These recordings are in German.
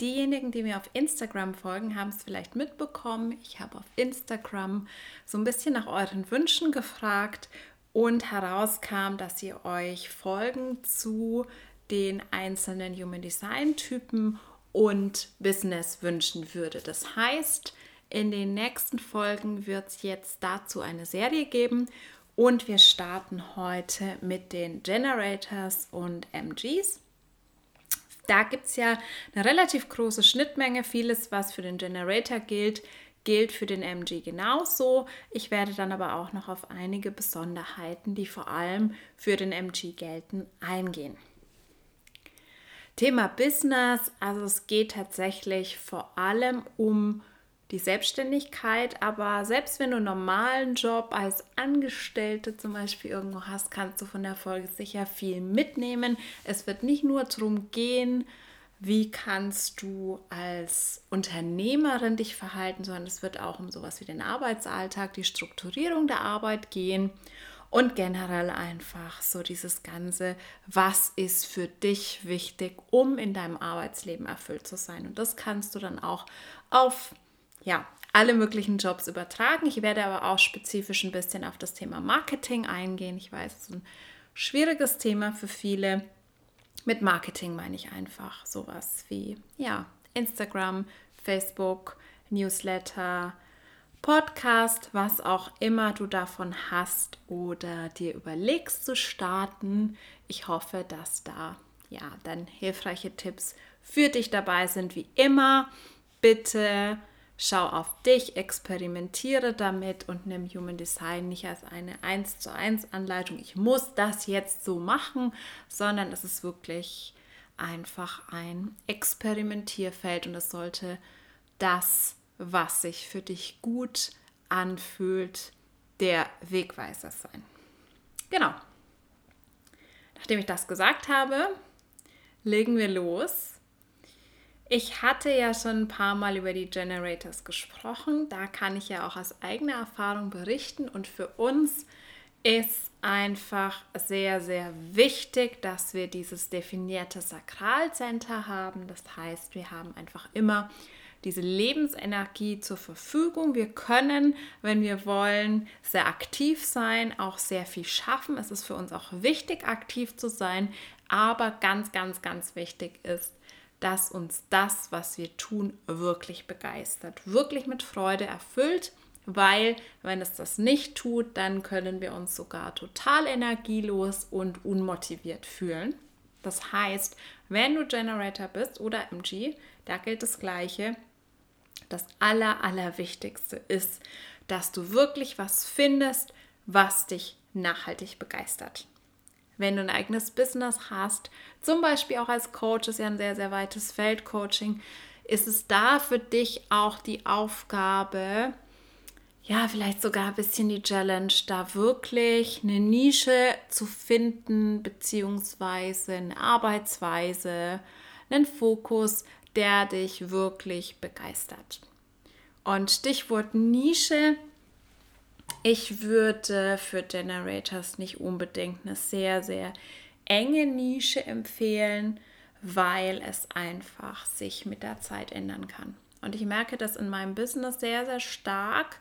Diejenigen, die mir auf Instagram folgen, haben es vielleicht mitbekommen. Ich habe auf Instagram so ein bisschen nach euren Wünschen gefragt und herauskam, dass ihr euch Folgen zu den einzelnen Human Design Typen und Business wünschen würde. Das heißt, in den nächsten Folgen wird es jetzt dazu eine Serie geben und wir starten heute mit den Generators und MGs. Da gibt es ja eine relativ große Schnittmenge. Vieles, was für den Generator gilt, gilt für den MG genauso. Ich werde dann aber auch noch auf einige Besonderheiten, die vor allem für den MG gelten, eingehen. Thema Business, also es geht tatsächlich vor allem um die Selbstständigkeit, aber selbst wenn du einen normalen Job als Angestellte zum Beispiel irgendwo hast, kannst du von der Folge sicher viel mitnehmen. Es wird nicht nur darum gehen, wie kannst du als Unternehmerin dich verhalten, sondern es wird auch um sowas wie den Arbeitsalltag, die Strukturierung der Arbeit gehen und generell einfach so dieses Ganze, was ist für dich wichtig, um in deinem Arbeitsleben erfüllt zu sein. Und das kannst du dann auch auf ja, alle möglichen Jobs übertragen. Ich werde aber auch spezifisch ein bisschen auf das Thema Marketing eingehen. Ich weiß, es ist ein schwieriges Thema für viele. Mit Marketing meine ich einfach sowas wie ja, Instagram, Facebook, Newsletter, Podcast, was auch immer du davon hast oder dir überlegst zu starten. Ich hoffe, dass da ja dann hilfreiche Tipps für dich dabei sind. Wie immer, bitte Schau auf dich, experimentiere damit und nimm Human Design nicht als eine 1 zu 1 Anleitung, ich muss das jetzt so machen, sondern es ist wirklich einfach ein Experimentierfeld und es sollte das, was sich für dich gut anfühlt, der Wegweiser sein. Genau. Nachdem ich das gesagt habe, legen wir los ich hatte ja schon ein paar Mal über die Generators gesprochen. Da kann ich ja auch aus eigener Erfahrung berichten. Und für uns ist einfach sehr, sehr wichtig, dass wir dieses definierte Sakralcenter haben. Das heißt, wir haben einfach immer diese Lebensenergie zur Verfügung. Wir können, wenn wir wollen, sehr aktiv sein, auch sehr viel schaffen. Es ist für uns auch wichtig, aktiv zu sein. Aber ganz, ganz, ganz wichtig ist, dass uns das, was wir tun, wirklich begeistert, wirklich mit Freude erfüllt, weil wenn es das nicht tut, dann können wir uns sogar total energielos und unmotiviert fühlen. Das heißt, wenn du Generator bist oder MG, da gilt das Gleiche. Das Aller, Allerwichtigste ist, dass du wirklich was findest, was dich nachhaltig begeistert wenn du ein eigenes Business hast, zum Beispiel auch als Coach, ist ja ein sehr, sehr weites Feld Coaching, ist es da für dich auch die Aufgabe, ja, vielleicht sogar ein bisschen die Challenge, da wirklich eine Nische zu finden, beziehungsweise eine Arbeitsweise, einen Fokus, der dich wirklich begeistert. Und Stichwort Nische ich würde für Generators nicht unbedingt eine sehr, sehr enge Nische empfehlen, weil es einfach sich mit der Zeit ändern kann. Und ich merke das in meinem Business sehr, sehr stark,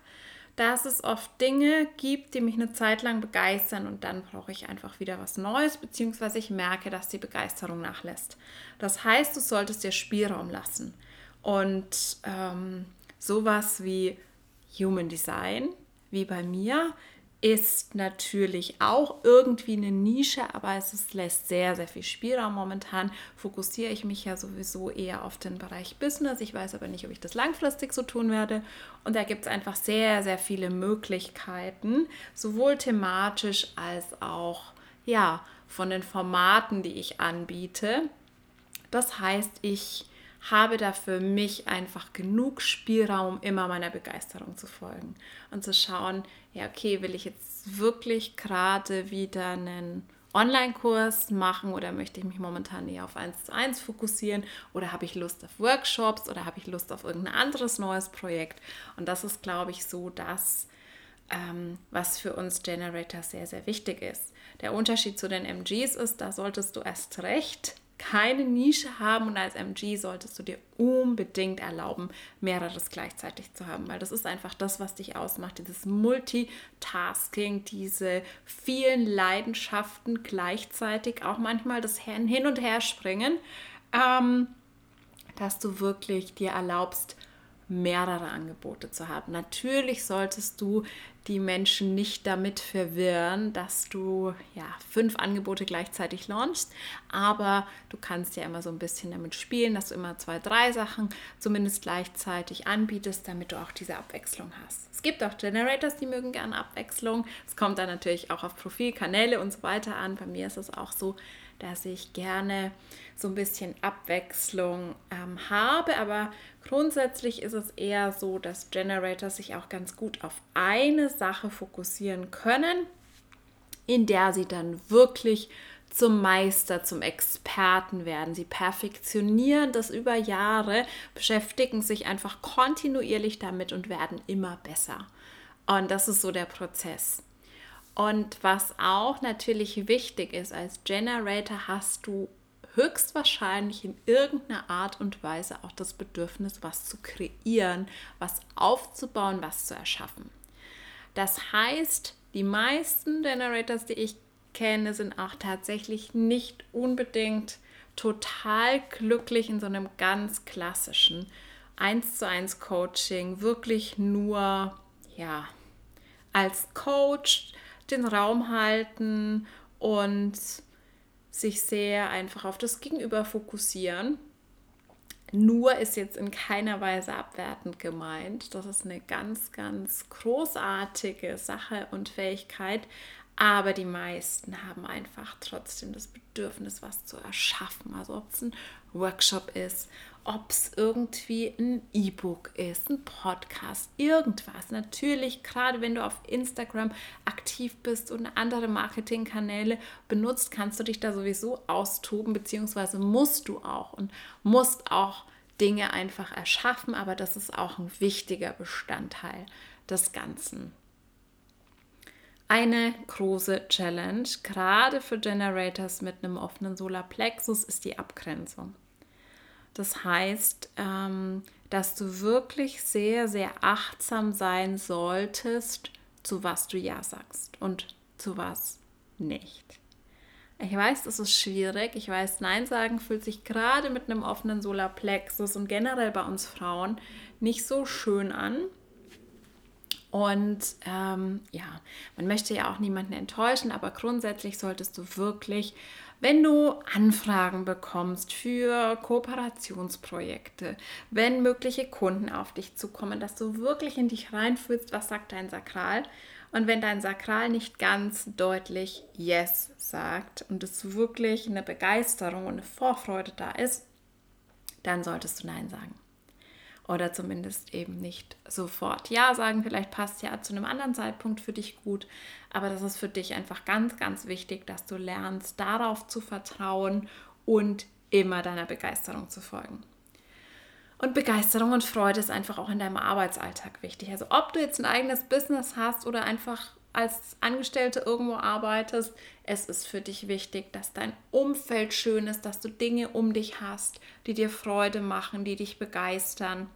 dass es oft Dinge gibt, die mich eine Zeit lang begeistern und dann brauche ich einfach wieder was Neues, beziehungsweise ich merke, dass die Begeisterung nachlässt. Das heißt, du solltest dir Spielraum lassen. Und ähm, sowas wie Human Design wie bei mir, ist natürlich auch irgendwie eine Nische, aber es ist, lässt sehr, sehr viel Spielraum. Momentan fokussiere ich mich ja sowieso eher auf den Bereich Business. Ich weiß aber nicht, ob ich das langfristig so tun werde. Und da gibt es einfach sehr, sehr viele Möglichkeiten, sowohl thematisch als auch ja, von den Formaten, die ich anbiete. Das heißt, ich habe da für mich einfach genug Spielraum, immer meiner Begeisterung zu folgen und zu schauen, ja, okay, will ich jetzt wirklich gerade wieder einen Online-Kurs machen oder möchte ich mich momentan eher auf 1 zu 1 fokussieren oder habe ich Lust auf Workshops oder habe ich Lust auf irgendein anderes neues Projekt? Und das ist, glaube ich, so das, ähm, was für uns Generators sehr, sehr wichtig ist. Der Unterschied zu den MGs ist, da solltest du erst recht keine Nische haben und als MG solltest du dir unbedingt erlauben, mehreres gleichzeitig zu haben, weil das ist einfach das, was dich ausmacht, dieses Multitasking, diese vielen Leidenschaften gleichzeitig, auch manchmal das Hin und Her springen, ähm, dass du wirklich dir erlaubst, mehrere Angebote zu haben. Natürlich solltest du die Menschen nicht damit verwirren, dass du ja fünf Angebote gleichzeitig launchst, aber du kannst ja immer so ein bisschen damit spielen, dass du immer zwei, drei Sachen zumindest gleichzeitig anbietest, damit du auch diese Abwechslung hast. Es gibt auch Generators, die mögen gerne Abwechslung. Es kommt dann natürlich auch auf Profil, Kanäle und so weiter an. Bei mir ist es auch so, dass ich gerne so ein bisschen Abwechslung ähm, habe, aber grundsätzlich ist es eher so, dass Generators sich auch ganz gut auf eine Sache fokussieren können, in der sie dann wirklich zum Meister, zum Experten werden. Sie perfektionieren das über Jahre, beschäftigen sich einfach kontinuierlich damit und werden immer besser. Und das ist so der Prozess. Und was auch natürlich wichtig ist, als Generator hast du höchstwahrscheinlich in irgendeiner Art und Weise auch das Bedürfnis, was zu kreieren, was aufzubauen, was zu erschaffen. Das heißt, die meisten Generators, die ich kenne, sind auch tatsächlich nicht unbedingt total glücklich in so einem ganz klassischen 1 zu 1 Coaching, wirklich nur ja, als Coach den Raum halten und sich sehr einfach auf das Gegenüber fokussieren. Nur ist jetzt in keiner Weise abwertend gemeint. Das ist eine ganz, ganz großartige Sache und Fähigkeit. Aber die meisten haben einfach trotzdem das Bedürfnis, was zu erschaffen. Also ob es ein Workshop ist ob es irgendwie ein E-Book ist, ein Podcast, irgendwas. Natürlich, gerade wenn du auf Instagram aktiv bist und andere Marketingkanäle benutzt, kannst du dich da sowieso austoben, beziehungsweise musst du auch und musst auch Dinge einfach erschaffen, aber das ist auch ein wichtiger Bestandteil des Ganzen. Eine große Challenge, gerade für Generators mit einem offenen Solarplexus, ist die Abgrenzung. Das heißt, ähm, dass du wirklich sehr, sehr achtsam sein solltest, zu was du Ja sagst und zu was nicht. Ich weiß, das ist schwierig. Ich weiß, Nein sagen fühlt sich gerade mit einem offenen Solarplexus und generell bei uns Frauen nicht so schön an. Und ähm, ja, man möchte ja auch niemanden enttäuschen, aber grundsätzlich solltest du wirklich wenn du Anfragen bekommst für Kooperationsprojekte, wenn mögliche Kunden auf dich zukommen, dass du wirklich in dich reinfühlst, was sagt dein Sakral. Und wenn dein Sakral nicht ganz deutlich Yes sagt und es wirklich eine Begeisterung und eine Vorfreude da ist, dann solltest du Nein sagen oder zumindest eben nicht sofort Ja sagen. Vielleicht passt ja zu einem anderen Zeitpunkt für dich gut, aber das ist für dich einfach ganz, ganz wichtig, dass du lernst, darauf zu vertrauen und immer deiner Begeisterung zu folgen. Und Begeisterung und Freude ist einfach auch in deinem Arbeitsalltag wichtig. Also ob du jetzt ein eigenes Business hast oder einfach als Angestellte irgendwo arbeitest, es ist für dich wichtig, dass dein Umfeld schön ist, dass du Dinge um dich hast, die dir Freude machen, die dich begeistern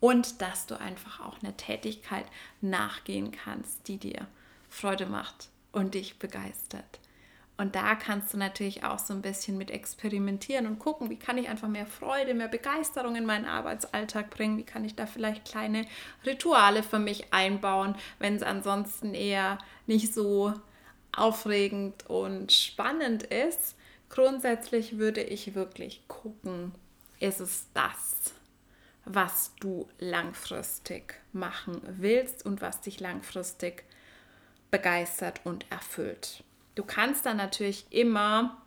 und dass du einfach auch eine Tätigkeit nachgehen kannst, die dir Freude macht und dich begeistert. Und da kannst du natürlich auch so ein bisschen mit experimentieren und gucken, wie kann ich einfach mehr Freude, mehr Begeisterung in meinen Arbeitsalltag bringen, wie kann ich da vielleicht kleine Rituale für mich einbauen, wenn es ansonsten eher nicht so aufregend und spannend ist. Grundsätzlich würde ich wirklich gucken, ist es das, was du langfristig machen willst und was dich langfristig begeistert und erfüllt. Du kannst dann natürlich immer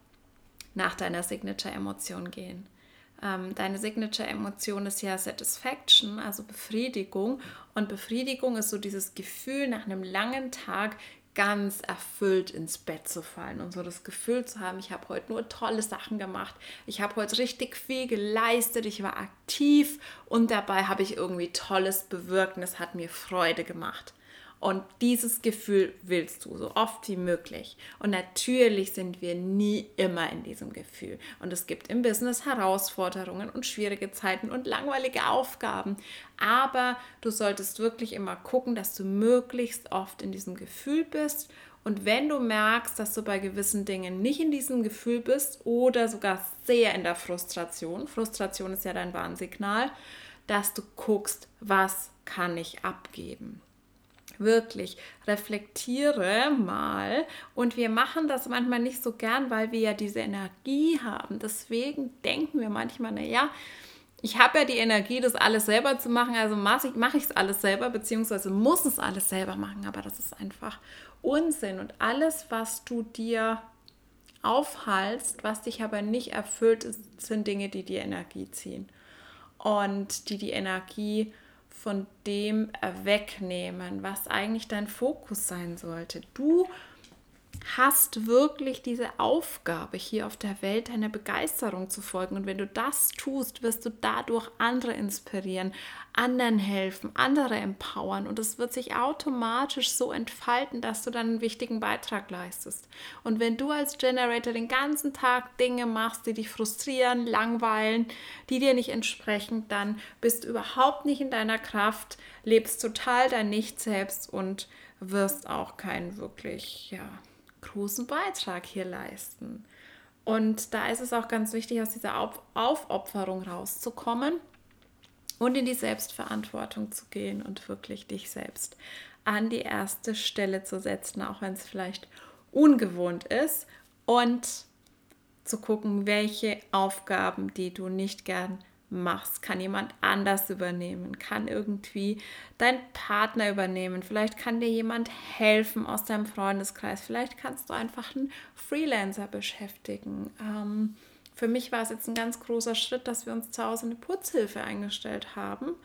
nach deiner Signature-Emotion gehen. ähm, deine Signature-Emotion ist ja Satisfaction, also Befriedigung. Und Befriedigung ist so dieses Gefühl, nach einem langen Tag ganz erfüllt ins Bett zu fallen und so das Gefühl zu haben, ich habe heute nur tolle Sachen gemacht, ich habe heute richtig viel geleistet, ich war aktiv und dabei habe ich irgendwie Tolles bewirkt und es hat mir Freude gemacht. Und dieses Gefühl willst du so oft wie möglich. Und natürlich sind wir nie immer in diesem Gefühl. Und es gibt im Business Herausforderungen und schwierige Zeiten und langweilige Aufgaben. Aber du solltest wirklich immer gucken, dass du möglichst oft in diesem Gefühl bist. Und wenn du merkst, dass du bei gewissen Dingen nicht in diesem Gefühl bist oder sogar sehr in der Frustration, Frustration ist ja dein Warnsignal, dass du guckst, was kann ich abgeben wirklich reflektiere mal. Und wir machen das manchmal nicht so gern, weil wir ja diese Energie haben. Deswegen denken wir manchmal, naja, ich habe ja die Energie, das alles selber zu machen, also mache ich es alles selber, beziehungsweise muss es alles selber machen, aber das ist einfach Unsinn. Und alles, was du dir aufhalst, was dich aber nicht erfüllt, sind Dinge, die dir Energie ziehen und die die Energie von dem wegnehmen, was eigentlich dein Fokus sein sollte. Du hast wirklich diese Aufgabe, hier auf der Welt deiner Begeisterung zu folgen. Und wenn du das tust, wirst du dadurch andere inspirieren, anderen helfen, andere empowern. Und es wird sich automatisch so entfalten, dass du dann einen wichtigen Beitrag leistest. Und wenn du als Generator den ganzen Tag Dinge machst, die dich frustrieren, langweilen, die dir nicht entsprechen, dann bist du überhaupt nicht in deiner Kraft, lebst total dein Nicht selbst und wirst auch kein wirklich, ja, großen Beitrag hier leisten. Und da ist es auch ganz wichtig, aus dieser Auf Aufopferung rauszukommen und in die Selbstverantwortung zu gehen und wirklich dich selbst an die erste Stelle zu setzen, auch wenn es vielleicht ungewohnt ist und zu gucken, welche Aufgaben, die du nicht gern machst, kann jemand anders übernehmen, kann irgendwie dein Partner übernehmen, vielleicht kann dir jemand helfen aus deinem Freundeskreis, vielleicht kannst du einfach einen Freelancer beschäftigen. Ähm, für mich war es jetzt ein ganz großer Schritt, dass wir uns zu Hause eine Putzhilfe eingestellt haben,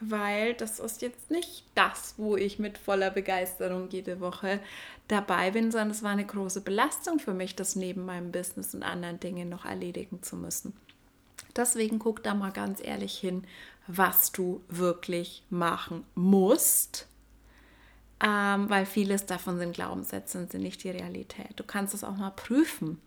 weil das ist jetzt nicht das, wo ich mit voller Begeisterung jede Woche dabei bin, sondern es war eine große Belastung für mich, das neben meinem Business und anderen Dingen noch erledigen zu müssen. Deswegen guck da mal ganz ehrlich hin, was du wirklich machen musst, ähm, weil vieles davon sind Glaubenssätze und sind nicht die Realität. Du kannst es auch mal prüfen,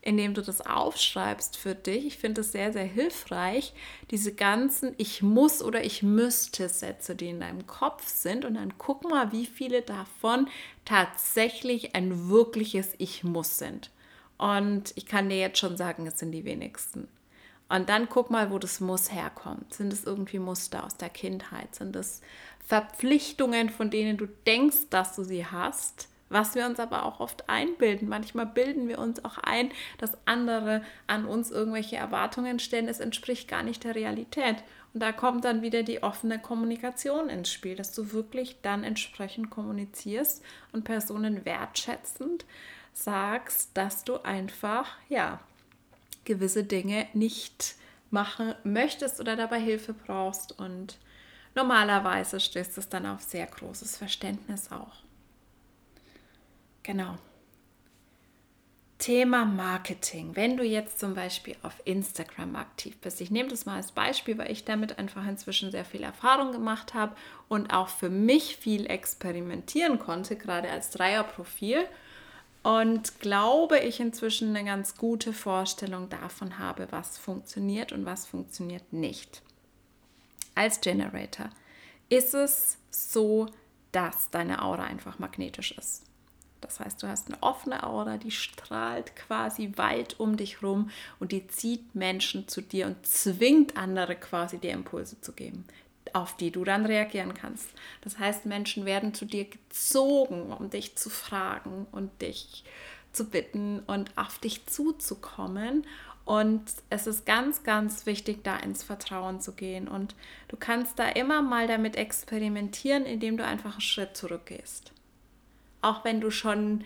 indem du das aufschreibst für dich. Ich finde es sehr, sehr hilfreich, diese ganzen Ich muss oder Ich müsste Sätze, die in deinem Kopf sind. Und dann guck mal, wie viele davon tatsächlich ein wirkliches Ich muss sind. Und ich kann dir jetzt schon sagen, es sind die wenigsten. Und dann guck mal, wo das Muss herkommt. Sind es irgendwie Muster aus der Kindheit? Sind es Verpflichtungen, von denen du denkst, dass du sie hast? Was wir uns aber auch oft einbilden. Manchmal bilden wir uns auch ein, dass andere an uns irgendwelche Erwartungen stellen. Es entspricht gar nicht der Realität. Und da kommt dann wieder die offene Kommunikation ins Spiel, dass du wirklich dann entsprechend kommunizierst und Personen wertschätzend sagst, dass du einfach, ja, gewisse Dinge nicht machen möchtest oder dabei Hilfe brauchst. Und normalerweise stößt es dann auf sehr großes Verständnis auch. Genau. Thema Marketing. Wenn du jetzt zum Beispiel auf Instagram aktiv bist, ich nehme das mal als Beispiel, weil ich damit einfach inzwischen sehr viel Erfahrung gemacht habe und auch für mich viel experimentieren konnte, gerade als Dreierprofil und glaube ich inzwischen eine ganz gute Vorstellung davon habe, was funktioniert und was funktioniert nicht. Als Generator ist es so, dass deine Aura einfach magnetisch ist. Das heißt, du hast eine offene Aura, die strahlt quasi weit um dich rum und die zieht Menschen zu dir und zwingt andere quasi dir Impulse zu geben auf die du dann reagieren kannst. Das heißt, Menschen werden zu dir gezogen, um dich zu fragen und dich zu bitten und auf dich zuzukommen. Und es ist ganz, ganz wichtig, da ins Vertrauen zu gehen. Und du kannst da immer mal damit experimentieren, indem du einfach einen Schritt zurückgehst. Auch wenn du schon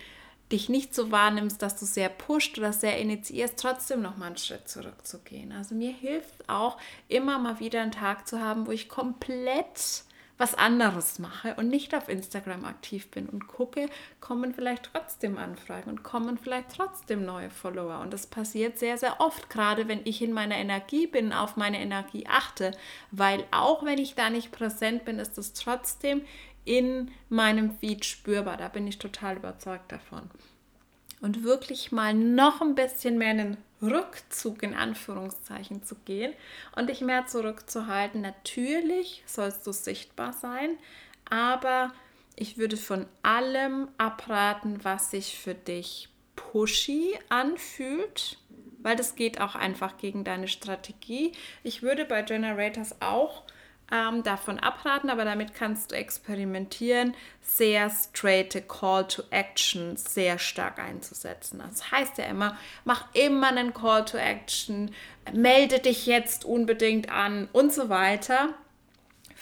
dich nicht so wahrnimmst, dass du sehr pusht oder sehr initiierst, trotzdem noch mal einen Schritt zurückzugehen. Also mir hilft auch immer mal wieder einen Tag zu haben, wo ich komplett was anderes mache und nicht auf Instagram aktiv bin und gucke, kommen vielleicht trotzdem Anfragen und kommen vielleicht trotzdem neue Follower. Und das passiert sehr, sehr oft, gerade wenn ich in meiner Energie bin, auf meine Energie achte, weil auch wenn ich da nicht präsent bin, ist es trotzdem in meinem Feed spürbar. Da bin ich total überzeugt davon. Und wirklich mal noch ein bisschen mehr in den Rückzug in Anführungszeichen zu gehen und dich mehr zurückzuhalten. Natürlich sollst du sichtbar sein, aber ich würde von allem abraten, was sich für dich pushy anfühlt, weil das geht auch einfach gegen deine Strategie. Ich würde bei Generators auch ähm, davon abraten, aber damit kannst du experimentieren, sehr straight Call to Action sehr stark einzusetzen. Das heißt ja immer, mach immer einen Call to Action, melde dich jetzt unbedingt an und so weiter.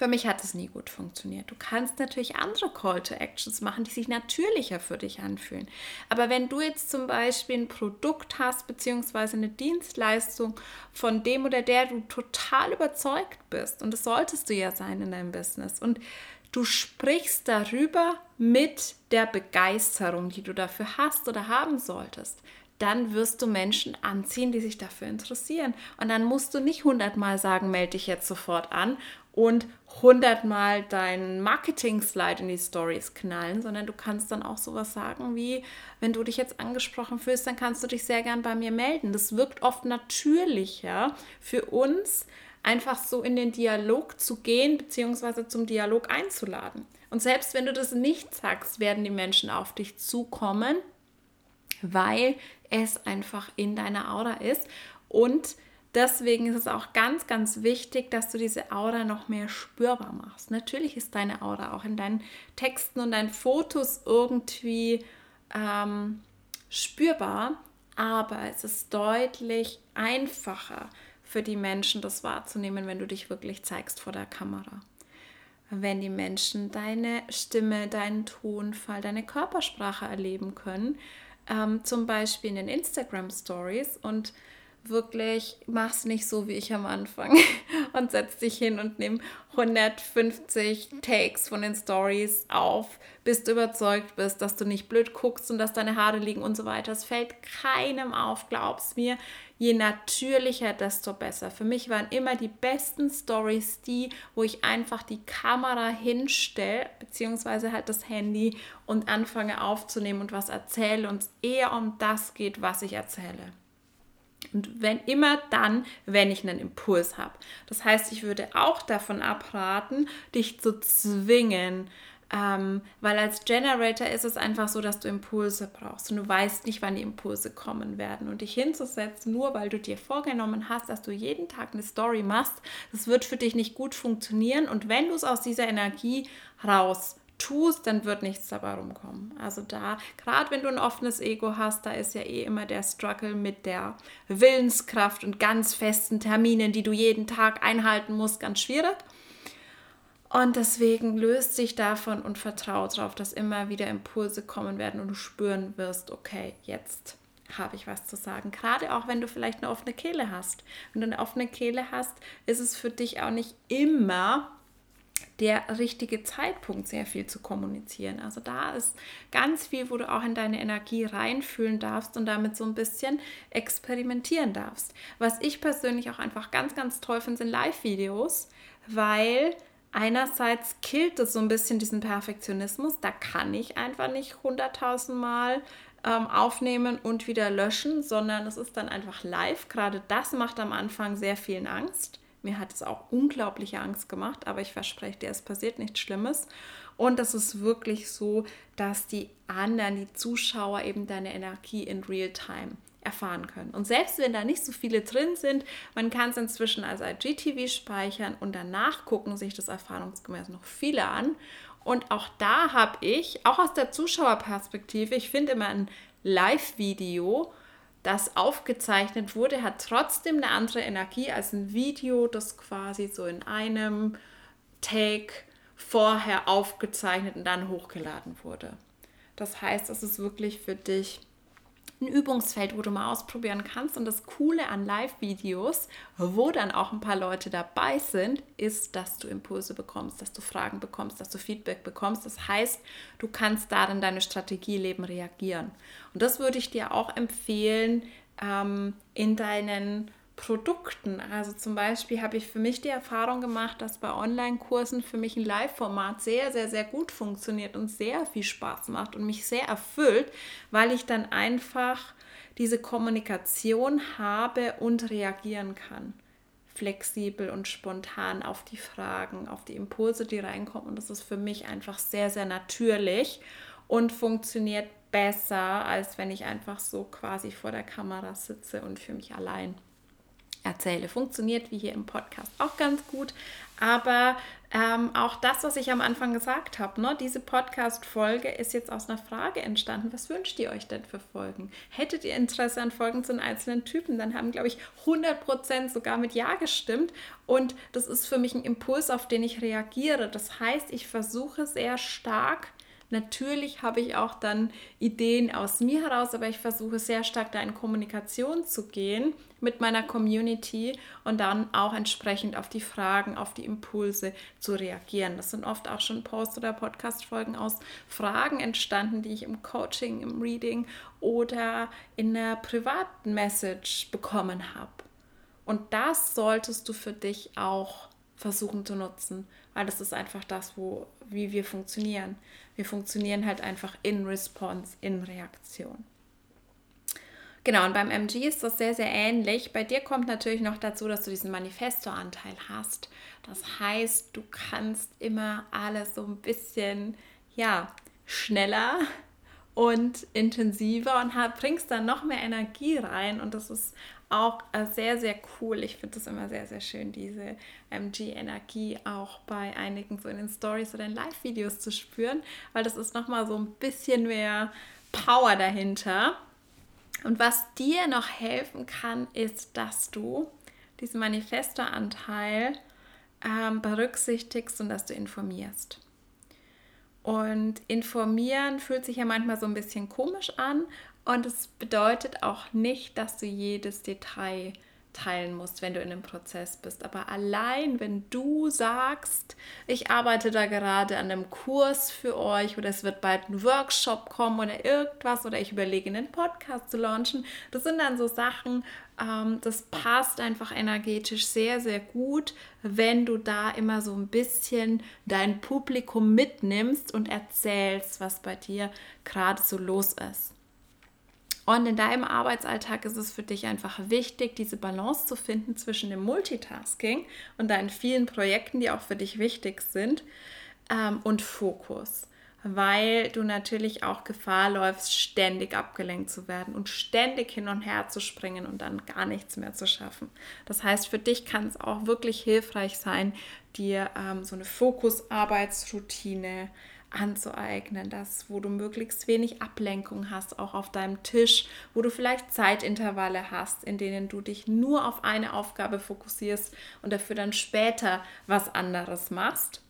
Für mich hat es nie gut funktioniert. Du kannst natürlich andere Call to Actions machen, die sich natürlicher für dich anfühlen. Aber wenn du jetzt zum Beispiel ein Produkt hast, beziehungsweise eine Dienstleistung, von dem oder der du total überzeugt bist, und das solltest du ja sein in deinem Business, und du sprichst darüber mit der Begeisterung, die du dafür hast oder haben solltest, dann wirst du Menschen anziehen, die sich dafür interessieren. Und dann musst du nicht hundertmal sagen, melde dich jetzt sofort an und hundertmal deinen Marketing-Slide in die Stories knallen, sondern du kannst dann auch sowas sagen wie, wenn du dich jetzt angesprochen fühlst, dann kannst du dich sehr gern bei mir melden. Das wirkt oft natürlicher für uns, einfach so in den Dialog zu gehen, beziehungsweise zum Dialog einzuladen. Und selbst wenn du das nicht sagst, werden die Menschen auf dich zukommen, weil es einfach in deiner Aura ist und Deswegen ist es auch ganz, ganz wichtig, dass du diese Aura noch mehr spürbar machst. Natürlich ist deine Aura auch in deinen Texten und deinen Fotos irgendwie ähm, spürbar, aber es ist deutlich einfacher für die Menschen, das wahrzunehmen, wenn du dich wirklich zeigst vor der Kamera. Wenn die Menschen deine Stimme, deinen Tonfall, deine Körpersprache erleben können, ähm, zum Beispiel in den Instagram Stories und wirklich, mach's nicht so wie ich am Anfang und setz dich hin und nimm 150 Takes von den Stories auf, bis du überzeugt bist, dass du nicht blöd guckst und dass deine Haare liegen und so weiter. Es fällt keinem auf, glaub's mir. Je natürlicher, desto besser. Für mich waren immer die besten Stories die, wo ich einfach die Kamera hinstelle, beziehungsweise halt das Handy und anfange aufzunehmen und was erzähle und es eher um das geht, was ich erzähle. Und wenn immer dann, wenn ich einen Impuls habe. Das heißt, ich würde auch davon abraten, dich zu zwingen, ähm, weil als Generator ist es einfach so, dass du Impulse brauchst und du weißt nicht, wann die Impulse kommen werden. Und dich hinzusetzen, nur weil du dir vorgenommen hast, dass du jeden Tag eine Story machst, das wird für dich nicht gut funktionieren. Und wenn du es aus dieser Energie raus tust, dann wird nichts dabei rumkommen. Also da, gerade wenn du ein offenes Ego hast, da ist ja eh immer der Struggle mit der Willenskraft und ganz festen Terminen, die du jeden Tag einhalten musst, ganz schwierig. Und deswegen löst sich davon und vertraue darauf, dass immer wieder Impulse kommen werden und du spüren wirst, okay, jetzt habe ich was zu sagen. Gerade auch wenn du vielleicht eine offene Kehle hast. Wenn du eine offene Kehle hast, ist es für dich auch nicht immer der richtige Zeitpunkt, sehr viel zu kommunizieren. Also da ist ganz viel, wo du auch in deine Energie reinfühlen darfst und damit so ein bisschen experimentieren darfst. Was ich persönlich auch einfach ganz, ganz toll finde, sind Live-Videos, weil einerseits killt es so ein bisschen diesen Perfektionismus. Da kann ich einfach nicht hunderttausendmal ähm, aufnehmen und wieder löschen, sondern es ist dann einfach live. Gerade das macht am Anfang sehr vielen Angst. Mir hat es auch unglaubliche Angst gemacht, aber ich verspreche dir, es passiert nichts Schlimmes. Und es ist wirklich so, dass die anderen, die Zuschauer eben deine Energie in Real-Time erfahren können. Und selbst wenn da nicht so viele drin sind, man kann es inzwischen als IGTV speichern und danach gucken sich das erfahrungsgemäß noch viele an. Und auch da habe ich, auch aus der Zuschauerperspektive, ich finde immer ein Live-Video das aufgezeichnet wurde, hat trotzdem eine andere Energie als ein Video, das quasi so in einem Take vorher aufgezeichnet und dann hochgeladen wurde. Das heißt, es ist wirklich für dich ein Übungsfeld, wo du mal ausprobieren kannst. Und das Coole an Live-Videos, wo dann auch ein paar Leute dabei sind, ist, dass du Impulse bekommst, dass du Fragen bekommst, dass du Feedback bekommst. Das heißt, du kannst darin deine Strategie leben, reagieren. Und das würde ich dir auch empfehlen ähm, in deinen Produkten. Also zum Beispiel habe ich für mich die Erfahrung gemacht, dass bei Online-Kursen für mich ein Live-Format sehr, sehr, sehr gut funktioniert und sehr viel Spaß macht und mich sehr erfüllt, weil ich dann einfach diese Kommunikation habe und reagieren kann. Flexibel und spontan auf die Fragen, auf die Impulse, die reinkommen. Und das ist für mich einfach sehr, sehr natürlich und funktioniert besser, als wenn ich einfach so quasi vor der Kamera sitze und für mich allein erzähle. Funktioniert wie hier im Podcast auch ganz gut. Aber ähm, auch das, was ich am Anfang gesagt habe, ne, diese Podcast-Folge ist jetzt aus einer Frage entstanden. Was wünscht ihr euch denn für Folgen? Hättet ihr Interesse an Folgen zu den einzelnen Typen? Dann haben, glaube ich, 100% sogar mit Ja gestimmt. Und das ist für mich ein Impuls, auf den ich reagiere. Das heißt, ich versuche sehr stark, Natürlich habe ich auch dann Ideen aus mir heraus, aber ich versuche sehr stark da in Kommunikation zu gehen mit meiner Community und dann auch entsprechend auf die Fragen, auf die Impulse zu reagieren. Das sind oft auch schon Post- oder Podcast-Folgen aus Fragen entstanden, die ich im Coaching, im Reading oder in einer privaten Message bekommen habe. Und das solltest du für dich auch versuchen zu nutzen, weil das ist einfach das, wo, wie wir funktionieren. Wir funktionieren halt einfach in Response, in Reaktion. Genau, und beim MG ist das sehr, sehr ähnlich. Bei dir kommt natürlich noch dazu, dass du diesen Manifesto-Anteil hast. Das heißt, du kannst immer alles so ein bisschen, ja, schneller und intensiver und bringst dann noch mehr Energie rein. Und das ist auch äh, sehr, sehr cool. Ich finde das immer sehr, sehr schön, diese MG-Energie auch bei einigen so in den Stories oder in Live-Videos zu spüren, weil das ist nochmal so ein bisschen mehr Power dahinter. Und was dir noch helfen kann, ist, dass du diesen Manifesto-Anteil ähm, berücksichtigst und dass du informierst. Und informieren fühlt sich ja manchmal so ein bisschen komisch an und es bedeutet auch nicht, dass du jedes Detail teilen musst, wenn du in einem Prozess bist. Aber allein, wenn du sagst, ich arbeite da gerade an einem Kurs für euch oder es wird bald ein Workshop kommen oder irgendwas oder ich überlege, einen Podcast zu launchen, das sind dann so Sachen, ähm, das passt einfach energetisch sehr, sehr gut, wenn du da immer so ein bisschen dein Publikum mitnimmst und erzählst, was bei dir gerade so los ist. Und in deinem Arbeitsalltag ist es für dich einfach wichtig, diese Balance zu finden zwischen dem Multitasking und deinen vielen Projekten, die auch für dich wichtig sind, ähm, und Fokus. Weil du natürlich auch Gefahr läufst, ständig abgelenkt zu werden und ständig hin und her zu springen und dann gar nichts mehr zu schaffen. Das heißt, für dich kann es auch wirklich hilfreich sein, dir ähm, so eine Fokusarbeitsroutine anzueignen, das, wo du möglichst wenig Ablenkung hast, auch auf deinem Tisch, wo du vielleicht Zeitintervalle hast, in denen du dich nur auf eine Aufgabe fokussierst und dafür dann später was anderes machst.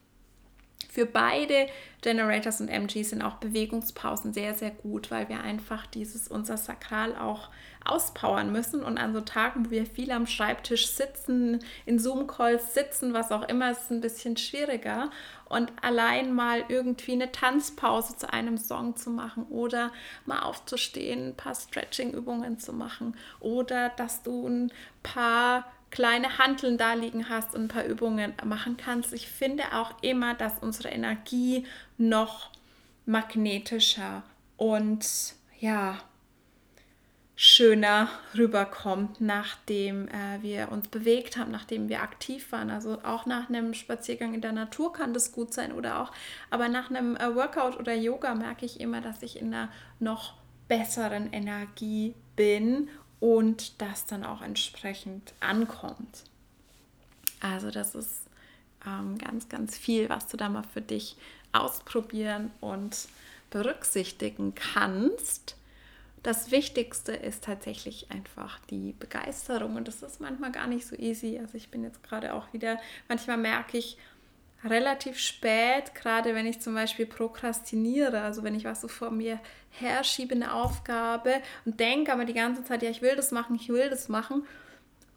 Für beide Generators und MGs sind auch Bewegungspausen sehr, sehr gut, weil wir einfach dieses unser Sakral auch auspowern müssen. Und an so Tagen, wo wir viel am Schreibtisch sitzen, in Zoom-Calls sitzen, was auch immer, ist es ein bisschen schwieriger. Und allein mal irgendwie eine Tanzpause zu einem Song zu machen oder mal aufzustehen, ein paar Stretching-Übungen zu machen oder dass du ein paar kleine Handeln da liegen hast und ein paar Übungen machen kannst. Ich finde auch immer, dass unsere Energie noch magnetischer und ja, schöner rüberkommt, nachdem äh, wir uns bewegt haben, nachdem wir aktiv waren. Also auch nach einem Spaziergang in der Natur kann das gut sein oder auch, aber nach einem äh, Workout oder Yoga merke ich immer, dass ich in einer noch besseren Energie bin und das dann auch entsprechend ankommt. Also das ist ähm, ganz, ganz viel, was du da mal für dich ausprobieren und berücksichtigen kannst das Wichtigste ist tatsächlich einfach die Begeisterung und das ist manchmal gar nicht so easy. Also ich bin jetzt gerade auch wieder, manchmal merke ich, relativ spät, gerade wenn ich zum Beispiel prokrastiniere, also wenn ich was so vor mir herschiebe, eine Aufgabe und denke aber die ganze Zeit, ja, ich will das machen, ich will das machen.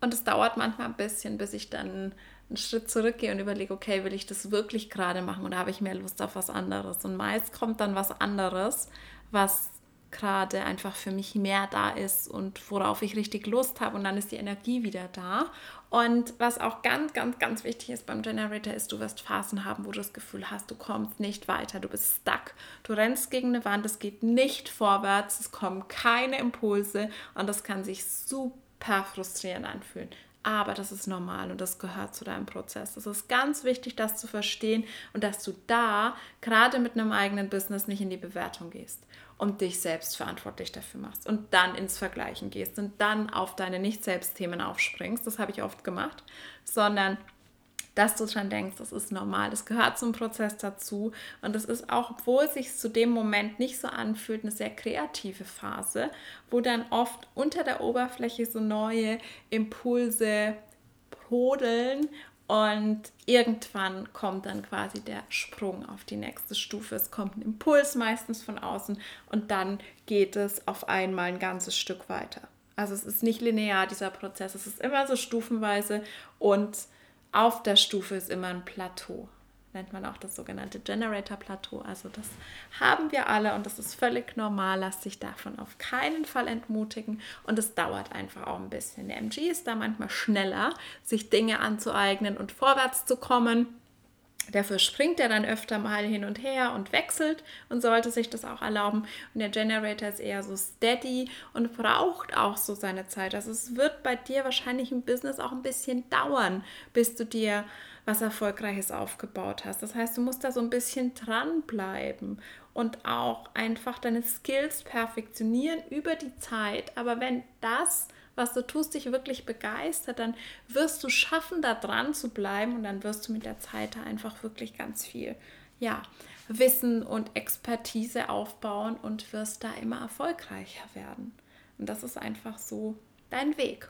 Und es dauert manchmal ein bisschen, bis ich dann einen Schritt zurückgehe und überlege, okay, will ich das wirklich gerade machen oder habe ich mehr Lust auf was anderes? Und meist kommt dann was anderes, was gerade einfach für mich mehr da ist und worauf ich richtig Lust habe und dann ist die Energie wieder da. Und was auch ganz, ganz, ganz wichtig ist beim Generator ist, du wirst Phasen haben, wo du das Gefühl hast, du kommst nicht weiter, du bist stuck, du rennst gegen eine Wand, es geht nicht vorwärts, es kommen keine Impulse und das kann sich super frustrierend anfühlen. Aber das ist normal und das gehört zu deinem Prozess. Es ist ganz wichtig, das zu verstehen und dass du da gerade mit einem eigenen Business nicht in die Bewertung gehst und dich selbst verantwortlich dafür machst und dann ins Vergleichen gehst und dann auf deine Nicht-Selbst-Themen aufspringst. Das habe ich oft gemacht, sondern dass du schon denkst, das ist normal, das gehört zum Prozess dazu und das ist auch, obwohl es sich zu dem Moment nicht so anfühlt, eine sehr kreative Phase, wo dann oft unter der Oberfläche so neue Impulse brodeln und irgendwann kommt dann quasi der Sprung auf die nächste Stufe. Es kommt ein Impuls meistens von außen und dann geht es auf einmal ein ganzes Stück weiter. Also es ist nicht linear, dieser Prozess. Es ist immer so stufenweise und auf der Stufe ist immer ein Plateau nennt man auch das sogenannte Generator-Plateau. Also das haben wir alle und das ist völlig normal. Lass dich davon auf keinen Fall entmutigen und es dauert einfach auch ein bisschen. Der MG ist da manchmal schneller, sich Dinge anzueignen und vorwärts zu kommen. Dafür springt er dann öfter mal hin und her und wechselt und sollte sich das auch erlauben. Und der Generator ist eher so steady und braucht auch so seine Zeit. Also es wird bei dir wahrscheinlich im Business auch ein bisschen dauern, bis du dir was Erfolgreiches aufgebaut hast. Das heißt, du musst da so ein bisschen dranbleiben und auch einfach deine Skills perfektionieren über die Zeit. Aber wenn das, was du tust, dich wirklich begeistert, dann wirst du schaffen, da dran zu bleiben und dann wirst du mit der Zeit da einfach wirklich ganz viel, ja, Wissen und Expertise aufbauen und wirst da immer erfolgreicher werden. Und das ist einfach so dein Weg.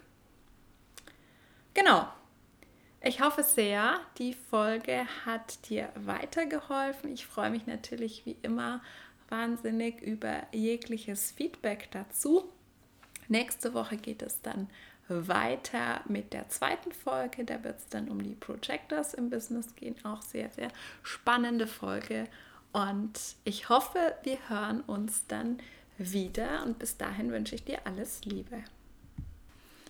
Genau, ich hoffe sehr, die Folge hat dir weitergeholfen. Ich freue mich natürlich wie immer wahnsinnig über jegliches Feedback dazu. Nächste Woche geht es dann weiter mit der zweiten Folge. Da wird es dann um die Projectors im Business gehen. Auch sehr, sehr spannende Folge. Und ich hoffe, wir hören uns dann wieder. Und bis dahin wünsche ich dir alles Liebe.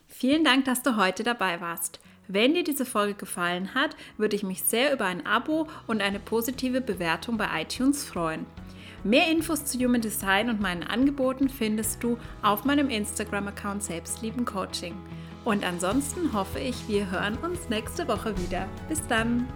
Vielen Dank, dass du heute dabei warst. Wenn dir diese Folge gefallen hat, würde ich mich sehr über ein Abo und eine positive Bewertung bei iTunes freuen. Mehr Infos zu Human Design und meinen Angeboten findest du auf meinem Instagram-Account Selbstlieben Coaching. Und ansonsten hoffe ich, wir hören uns nächste Woche wieder. Bis dann!